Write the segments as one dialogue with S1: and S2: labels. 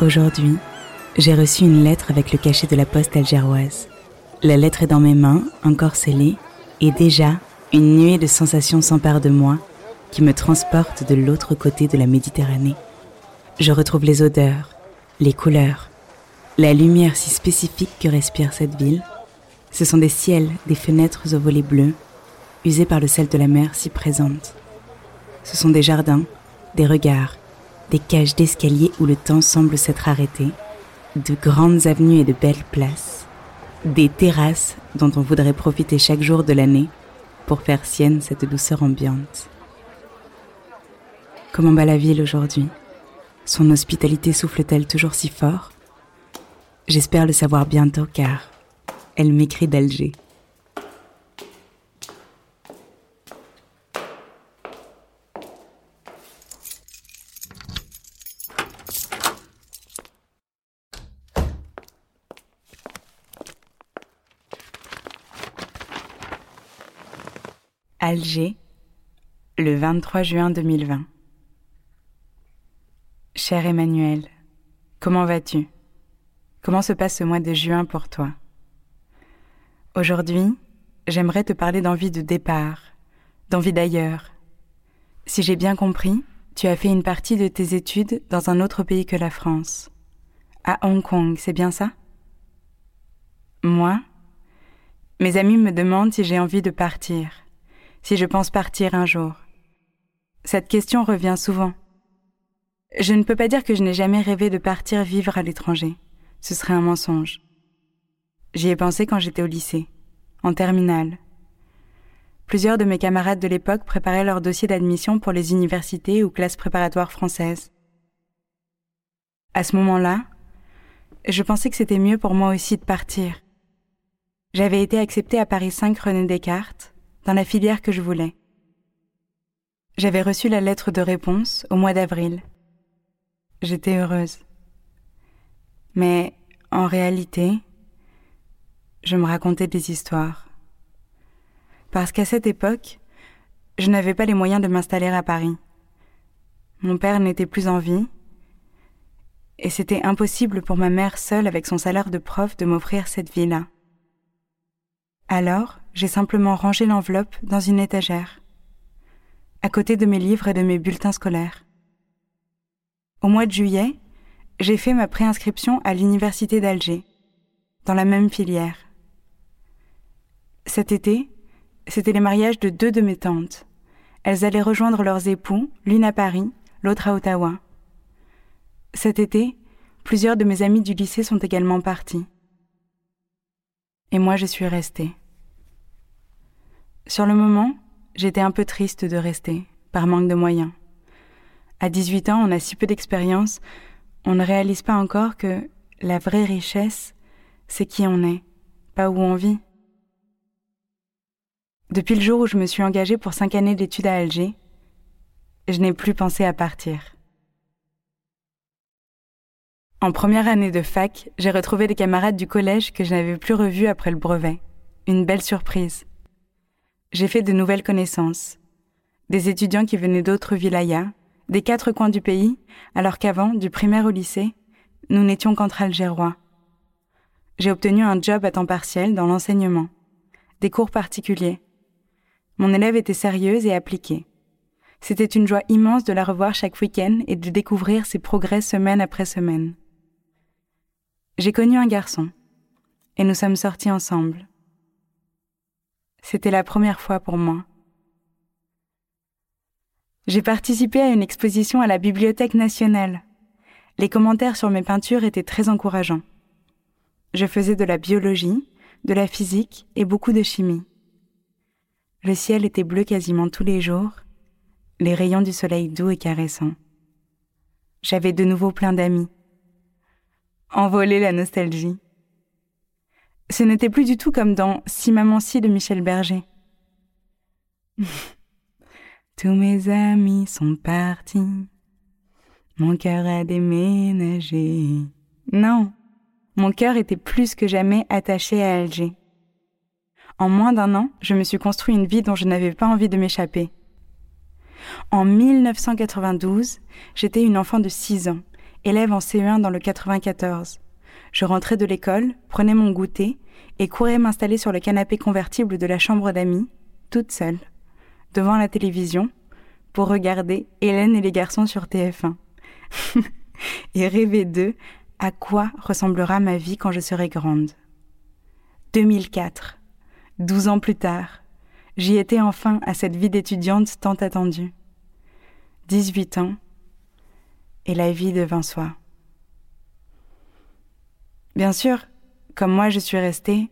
S1: Aujourd'hui, j'ai reçu une lettre avec le cachet de la poste algéroise. La lettre est dans mes mains, encore scellée, et déjà, une nuée de sensations s'empare de moi qui me transporte de l'autre côté de la Méditerranée. Je retrouve les odeurs, les couleurs, la lumière si spécifique que respire cette ville. Ce sont des ciels, des fenêtres aux volets bleus, usés par le sel de la mer si présente. Ce sont des jardins, des regards, des cages d'escalier où le temps semble s'être arrêté, de grandes avenues et de belles places, des terrasses dont on voudrait profiter chaque jour de l'année pour faire sienne cette douceur ambiante. Comment va la ville aujourd'hui? Son hospitalité souffle-t-elle toujours si fort? J'espère le savoir bientôt car elle m'écrit d'Alger. Alger, le 23 juin 2020. Cher Emmanuel, comment vas-tu? Comment se passe ce mois de juin pour toi? Aujourd'hui, j'aimerais te parler d'envie de départ, d'envie d'ailleurs. Si j'ai bien compris, tu as fait une partie de tes études dans un autre pays que la France. À Hong Kong, c'est bien ça? Moi? Mes amis me demandent si j'ai envie de partir si je pense partir un jour Cette question revient souvent. Je ne peux pas dire que je n'ai jamais rêvé de partir vivre à l'étranger. Ce serait un mensonge. J'y ai pensé quand j'étais au lycée, en terminale. Plusieurs de mes camarades de l'époque préparaient leur dossier d'admission pour les universités ou classes préparatoires françaises. À ce moment-là, je pensais que c'était mieux pour moi aussi de partir. J'avais été acceptée à Paris 5 René Descartes, dans la filière que je voulais. J'avais reçu la lettre de réponse au mois d'avril. J'étais heureuse. Mais en réalité, je me racontais des histoires. Parce qu'à cette époque, je n'avais pas les moyens de m'installer à Paris. Mon père n'était plus en vie, et c'était impossible pour ma mère seule avec son salaire de prof de m'offrir cette vie-là. Alors, j'ai simplement rangé l'enveloppe dans une étagère, à côté de mes livres et de mes bulletins scolaires. Au mois de juillet, j'ai fait ma préinscription à l'Université d'Alger, dans la même filière. Cet été, c'était les mariages de deux de mes tantes. Elles allaient rejoindre leurs époux, l'une à Paris, l'autre à Ottawa. Cet été, plusieurs de mes amis du lycée sont également partis. Et moi, je suis restée. Sur le moment, j'étais un peu triste de rester, par manque de moyens. À 18 ans, on a si peu d'expérience, on ne réalise pas encore que la vraie richesse, c'est qui on est, pas où on vit. Depuis le jour où je me suis engagée pour cinq années d'études à Alger, je n'ai plus pensé à partir. En première année de fac, j'ai retrouvé des camarades du collège que je n'avais plus revus après le brevet. Une belle surprise. J'ai fait de nouvelles connaissances. Des étudiants qui venaient d'autres vilayas, des quatre coins du pays, alors qu'avant, du primaire au lycée, nous n'étions qu'entre Algérois. J'ai obtenu un job à temps partiel dans l'enseignement, des cours particuliers. Mon élève était sérieuse et appliquée. C'était une joie immense de la revoir chaque week-end et de découvrir ses progrès semaine après semaine. J'ai connu un garçon, et nous sommes sortis ensemble. C'était la première fois pour moi. J'ai participé à une exposition à la Bibliothèque nationale. Les commentaires sur mes peintures étaient très encourageants. Je faisais de la biologie, de la physique et beaucoup de chimie. Le ciel était bleu quasiment tous les jours, les rayons du soleil doux et caressants. J'avais de nouveau plein d'amis envoler la nostalgie. Ce n'était plus du tout comme dans Si maman si de Michel Berger. Tous mes amis sont partis. Mon cœur a déménagé. Non, mon cœur était plus que jamais attaché à Alger. En moins d'un an, je me suis construit une vie dont je n'avais pas envie de m'échapper. En 1992, j'étais une enfant de 6 ans élève en CE1 dans le 94. Je rentrais de l'école, prenais mon goûter et courais m'installer sur le canapé convertible de la chambre d'amis, toute seule, devant la télévision, pour regarder Hélène et les garçons sur TF1. et rêver d'eux, à quoi ressemblera ma vie quand je serai grande. 2004. Douze ans plus tard, j'y étais enfin à cette vie d'étudiante tant attendue. 18 ans, et la vie devint soi. Bien sûr, comme moi je suis restée,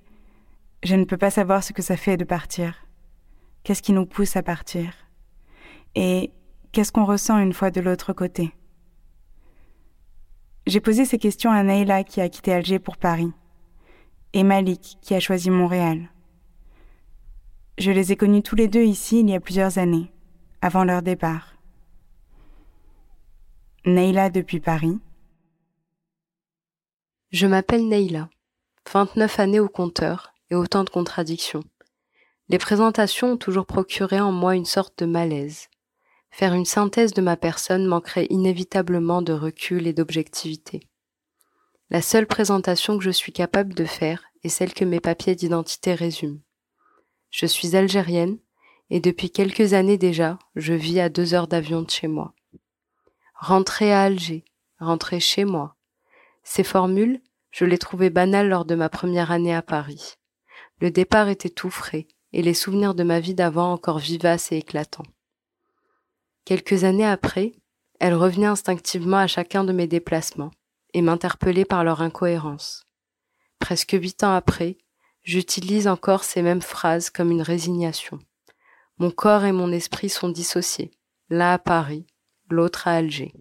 S1: je ne peux pas savoir ce que ça fait de partir. Qu'est-ce qui nous pousse à partir? Et qu'est-ce qu'on ressent une fois de l'autre côté? J'ai posé ces questions à Naïla qui a quitté Alger pour Paris, et Malik qui a choisi Montréal. Je les ai connus tous les deux ici il y a plusieurs années, avant leur départ. Neila depuis Paris.
S2: Je m'appelle Neila, 29 années au compteur et autant de contradictions. Les présentations ont toujours procuré en moi une sorte de malaise. Faire une synthèse de ma personne manquerait inévitablement de recul et d'objectivité. La seule présentation que je suis capable de faire est celle que mes papiers d'identité résument. Je suis algérienne et depuis quelques années déjà, je vis à deux heures d'avion de chez moi. Rentrer à Alger, rentrer chez moi. Ces formules, je les trouvais banales lors de ma première année à Paris. Le départ était tout frais, et les souvenirs de ma vie d'avant encore vivaces et éclatants. Quelques années après, elles revenaient instinctivement à chacun de mes déplacements, et m'interpellaient par leur incohérence. Presque huit ans après, j'utilise encore ces mêmes phrases comme une résignation. Mon corps et mon esprit sont dissociés, l'un à Paris, l'autre à Alger.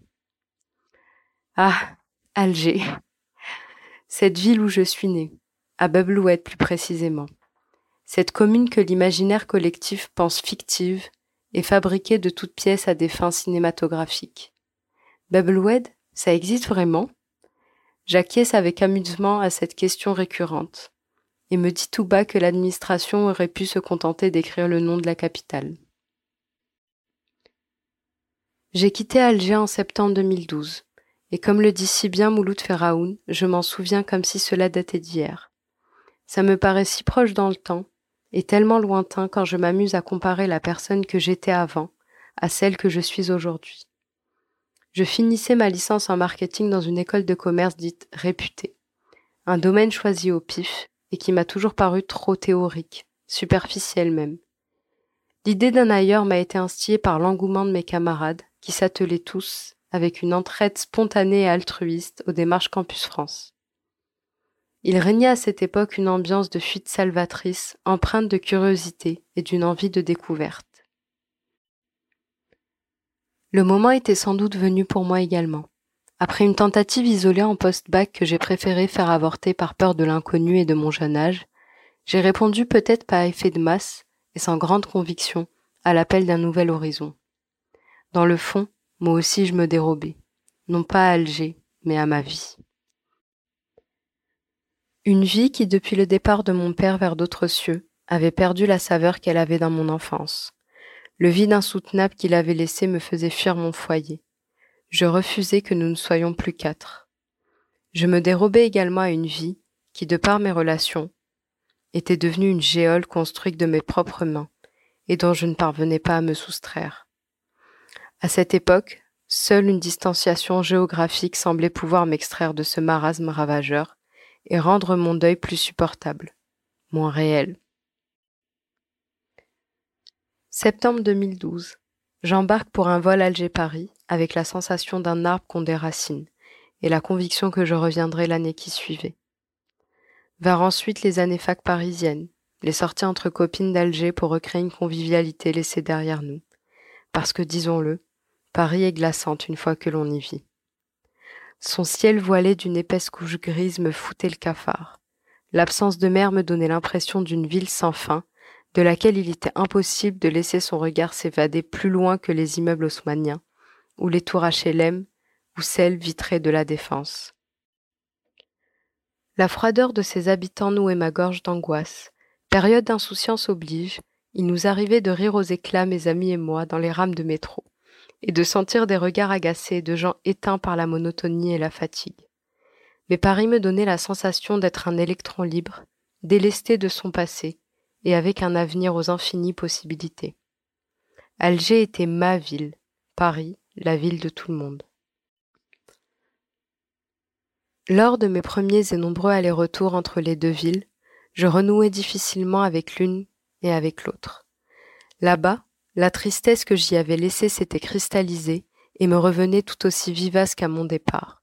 S2: Ah, Alger. Cette ville où je suis née, à Bablouette plus précisément. Cette commune que l'imaginaire collectif pense fictive et fabriquée de toutes pièces à des fins cinématographiques. Bablouette, ça existe vraiment? J'acquiesce avec amusement à cette question récurrente et me dis tout bas que l'administration aurait pu se contenter d'écrire le nom de la capitale. J'ai quitté Alger en septembre 2012, et comme le dit si bien Mouloud Ferraoun, je m'en souviens comme si cela datait d'hier. Ça me paraît si proche dans le temps, et tellement lointain quand je m'amuse à comparer la personne que j'étais avant à celle que je suis aujourd'hui. Je finissais ma licence en marketing dans une école de commerce dite réputée, un domaine choisi au pif et qui m'a toujours paru trop théorique, superficiel même. L'idée d'un ailleurs m'a été instillée par l'engouement de mes camarades, qui s'attelaient tous, avec une entraide spontanée et altruiste, aux démarches Campus France. Il régnait à cette époque une ambiance de fuite salvatrice, empreinte de curiosité et d'une envie de découverte. Le moment était sans doute venu pour moi également. Après une tentative isolée en post-bac que j'ai préféré faire avorter par peur de l'inconnu et de mon jeune âge, j'ai répondu peut-être par effet de masse et sans grande conviction à l'appel d'un nouvel horizon. Dans le fond, moi aussi je me dérobais, non pas à Alger, mais à ma vie. Une vie qui, depuis le départ de mon père vers d'autres cieux, avait perdu la saveur qu'elle avait dans mon enfance. Le vide insoutenable qu'il avait laissé me faisait fuir mon foyer. Je refusais que nous ne soyons plus quatre. Je me dérobais également à une vie qui, de par mes relations, était devenue une géole construite de mes propres mains et dont je ne parvenais pas à me soustraire. À cette époque, seule une distanciation géographique semblait pouvoir m'extraire de ce marasme ravageur et rendre mon deuil plus supportable, moins réel. Septembre 2012. J'embarque pour un vol Alger-Paris avec la sensation d'un arbre qu'on déracine et la conviction que je reviendrai l'année qui suivait. Vers ensuite les années fac parisiennes, les sorties entre copines d'Alger pour recréer une convivialité laissée derrière nous. Parce que, disons-le, Paris est glaçante une fois que l'on y vit. Son ciel voilé d'une épaisse couche grise me foutait le cafard. L'absence de mer me donnait l'impression d'une ville sans fin, de laquelle il était impossible de laisser son regard s'évader plus loin que les immeubles haussmanniens, ou les tours HLM, ou celles vitrées de la Défense. La froideur de ses habitants nouait ma gorge d'angoisse. Période d'insouciance oblige, il nous arrivait de rire aux éclats, mes amis et moi, dans les rames de métro et de sentir des regards agacés de gens éteints par la monotonie et la fatigue. Mais Paris me donnait la sensation d'être un électron libre, délesté de son passé et avec un avenir aux infinies possibilités. Alger était ma ville, Paris, la ville de tout le monde. Lors de mes premiers et nombreux allers-retours entre les deux villes, je renouais difficilement avec l'une et avec l'autre. Là-bas, la tristesse que j'y avais laissée s'était cristallisée et me revenait tout aussi vivace qu'à mon départ.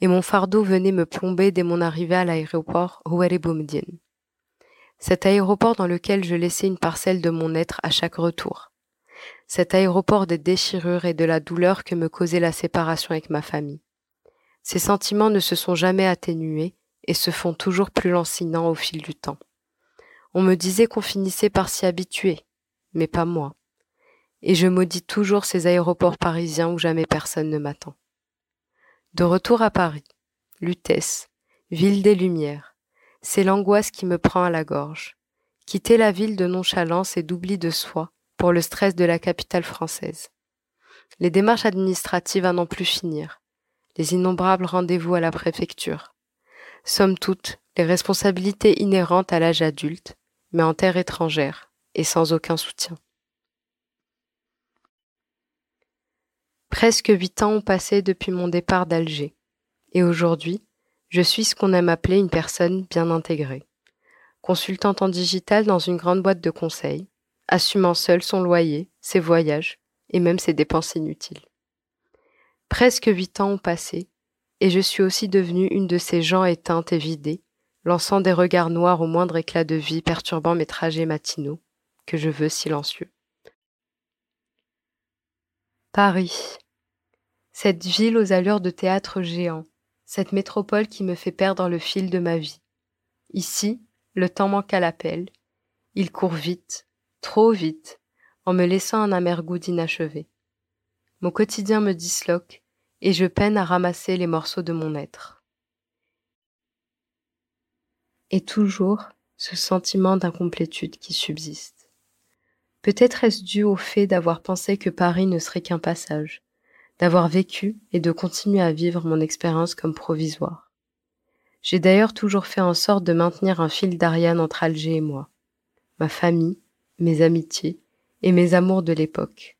S2: Et mon fardeau venait me plomber dès mon arrivée à l'aéroport Houari Cet aéroport dans lequel je laissais une parcelle de mon être à chaque retour. Cet aéroport des déchirures et de la douleur que me causait la séparation avec ma famille. Ces sentiments ne se sont jamais atténués et se font toujours plus lancinants au fil du temps. On me disait qu'on finissait par s'y habituer, mais pas moi. Et je maudis toujours ces aéroports parisiens où jamais personne ne m'attend. De retour à Paris, Lutèce, ville des Lumières, c'est l'angoisse qui me prend à la gorge. Quitter la ville de nonchalance et d'oubli de soi pour le stress de la capitale française. Les démarches administratives à n'en plus finir. Les innombrables rendez-vous à la préfecture. Somme toute, les responsabilités inhérentes à l'âge adulte, mais en terre étrangère et sans aucun soutien. Presque huit ans ont passé depuis mon départ d'Alger, et aujourd'hui, je suis ce qu'on aime appeler une personne bien intégrée. Consultante en digital dans une grande boîte de conseil, assumant seule son loyer, ses voyages et même ses dépenses inutiles. Presque huit ans ont passé, et je suis aussi devenue une de ces gens éteintes et vidées, lançant des regards noirs au moindre éclat de vie perturbant mes trajets matinaux, que je veux silencieux. Paris. Cette ville aux allures de théâtre géant, cette métropole qui me fait perdre le fil de ma vie. Ici, le temps manque à l'appel. Il court vite, trop vite, en me laissant un amer goût d'inachevé. Mon quotidien me disloque et je peine à ramasser les morceaux de mon être. Et toujours ce sentiment d'incomplétude qui subsiste. Peut-être est-ce dû au fait d'avoir pensé que Paris ne serait qu'un passage, d'avoir vécu et de continuer à vivre mon expérience comme provisoire. J'ai d'ailleurs toujours fait en sorte de maintenir un fil d'Ariane entre Alger et moi, ma famille, mes amitiés et mes amours de l'époque.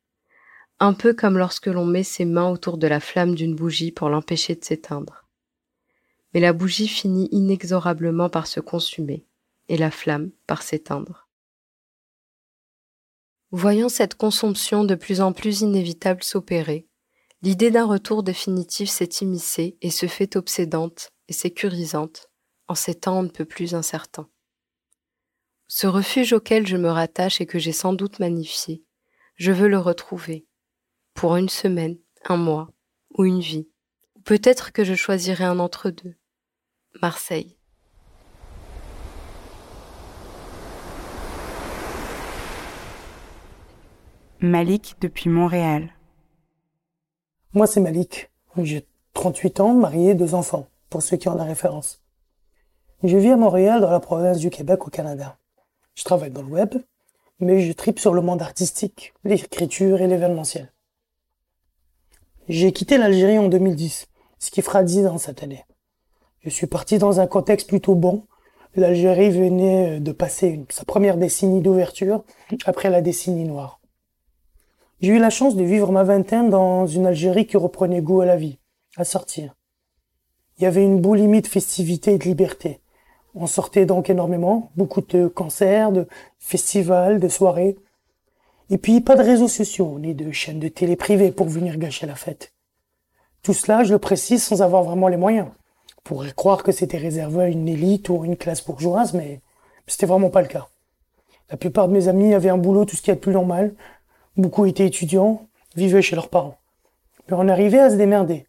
S2: Un peu comme lorsque l'on met ses mains autour de la flamme d'une bougie pour l'empêcher de s'éteindre. Mais la bougie finit inexorablement par se consumer et la flamme par s'éteindre. Voyant cette consomption de plus en plus inévitable s'opérer, l'idée d'un retour définitif s'est immiscée et se fait obsédante et sécurisante en ces temps on ne plus incertains. Ce refuge auquel je me rattache et que j'ai sans doute magnifié, je veux le retrouver, pour une semaine, un mois ou une vie. Peut-être que je choisirai un entre deux. Marseille.
S1: Malik depuis Montréal.
S3: Moi, c'est Malik. J'ai 38 ans, marié, deux enfants, pour ceux qui ont la référence. Je vis à Montréal, dans la province du Québec, au Canada. Je travaille dans le web, mais je tripe sur le monde artistique, l'écriture et l'événementiel. J'ai quitté l'Algérie en 2010, ce qui fera 10 ans cette année. Je suis parti dans un contexte plutôt bon. L'Algérie venait de passer sa première décennie d'ouverture après la décennie noire. J'ai eu la chance de vivre ma vingtaine dans une Algérie qui reprenait goût à la vie, à sortir. Il y avait une boulimie de festivité et de liberté. On sortait donc énormément, beaucoup de concerts, de festivals, de soirées. Et puis pas de réseaux sociaux, ni de chaînes de télé privées pour venir gâcher la fête. Tout cela, je le précise sans avoir vraiment les moyens. On pourrait croire que c'était réservé à une élite ou une classe bourgeoise, mais c'était vraiment pas le cas. La plupart de mes amis avaient un boulot tout ce qui est plus normal, Beaucoup étaient étudiants, vivaient chez leurs parents. Mais on arrivait à se démerder.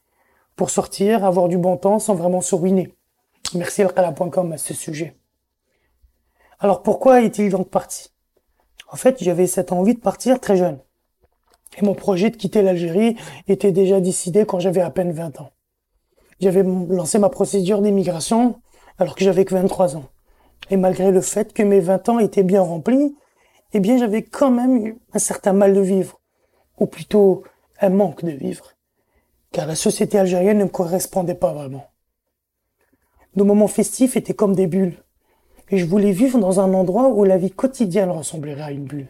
S3: Pour sortir, avoir du bon temps sans vraiment se ruiner. Merci alqala.com à ce sujet. Alors pourquoi est-il donc parti? En fait, j'avais cette envie de partir très jeune. Et mon projet de quitter l'Algérie était déjà décidé quand j'avais à peine 20 ans. J'avais lancé ma procédure d'immigration alors que j'avais que 23 ans. Et malgré le fait que mes 20 ans étaient bien remplis, eh bien j'avais quand même eu un certain mal de vivre, ou plutôt un manque de vivre, car la société algérienne ne me correspondait pas vraiment. Nos moments festifs étaient comme des bulles, et je voulais vivre dans un endroit où la vie quotidienne ressemblerait à une bulle.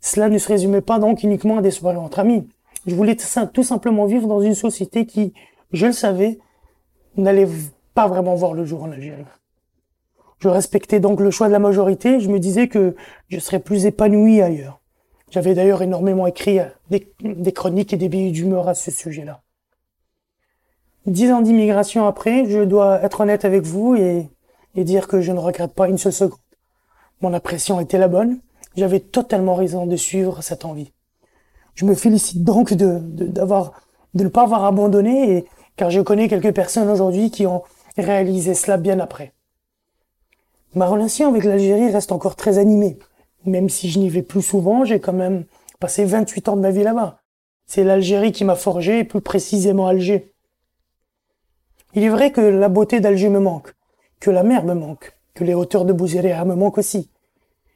S3: Cela ne se résumait pas donc uniquement à des soirées entre amis. Je voulais tout simplement vivre dans une société qui, je le savais, n'allait pas vraiment voir le jour en Algérie. Je respectais donc le choix de la majorité, je me disais que je serais plus épanoui ailleurs. J'avais d'ailleurs énormément écrit des, chroniques et des billets d'humeur à ce sujet-là. Dix ans d'immigration après, je dois être honnête avec vous et, dire que je ne regrette pas une seule seconde. Mon impression était la bonne, j'avais totalement raison de suivre cette envie. Je me félicite donc de, d'avoir, ne pas avoir abandonné car je connais quelques personnes aujourd'hui qui ont réalisé cela bien après. Ma relation avec l'Algérie reste encore très animée. Même si je n'y vais plus souvent, j'ai quand même passé 28 ans de ma vie là-bas. C'est l'Algérie qui m'a forgé, et plus précisément Alger. Il est vrai que la beauté d'Alger me manque, que la mer me manque, que les hauteurs de Bouziréa me manquent aussi.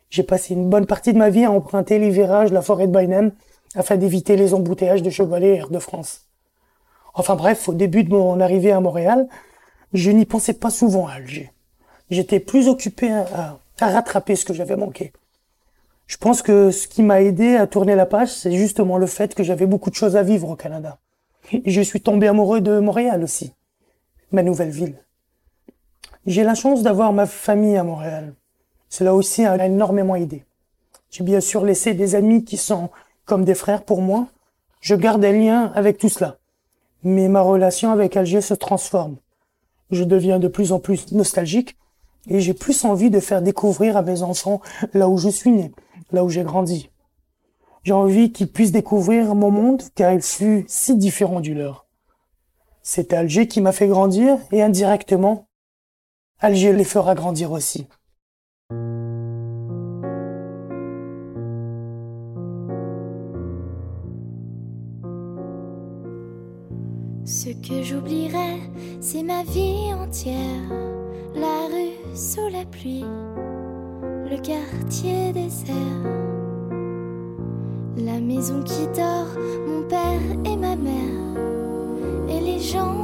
S3: J'ai passé une bonne partie de ma vie à emprunter les virages de la forêt de Bainem afin d'éviter les embouteillages de Chevalet et Air de France. Enfin bref, au début de mon arrivée à Montréal, je n'y pensais pas souvent à Alger j'étais plus occupé à, rattraper ce que j'avais manqué. Je pense que ce qui m'a aidé à tourner la page, c'est justement le fait que j'avais beaucoup de choses à vivre au Canada. Et je suis tombé amoureux de Montréal aussi, ma nouvelle ville. J'ai la chance d'avoir ma famille à Montréal. Cela aussi a énormément aidé. J'ai bien sûr laissé des amis qui sont comme des frères pour moi. Je garde des liens avec tout cela. Mais ma relation avec Alger se transforme. Je deviens de plus en plus nostalgique et j'ai plus envie de faire découvrir à mes enfants là où je suis né, là où j'ai grandi. J'ai envie qu'ils puissent découvrir mon monde car il fut si différent du leur. C'est Alger qui m'a fait grandir et indirectement, Alger les fera grandir aussi.
S4: Ce que j'oublierai, c'est ma vie entière la rue sous la pluie, le quartier désert, la maison qui dort, mon père et ma mère, et les gens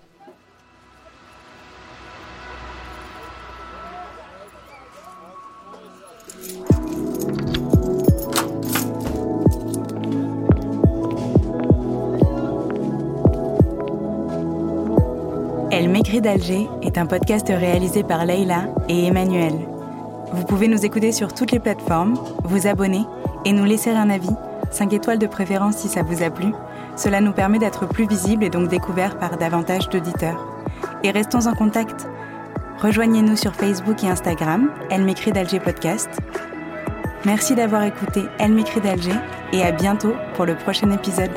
S1: M'écrit d'Alger est un podcast réalisé par Leila et Emmanuel. Vous pouvez nous écouter sur toutes les plateformes, vous abonner et nous laisser un avis, 5 étoiles de préférence si ça vous a plu. Cela nous permet d'être plus visibles et donc découverts par davantage d'auditeurs. Et restons en contact. Rejoignez-nous sur Facebook et Instagram, Elle m'écrit d'Alger Podcast. Merci d'avoir écouté Elle m'écrit d'Alger et à bientôt pour le prochain épisode.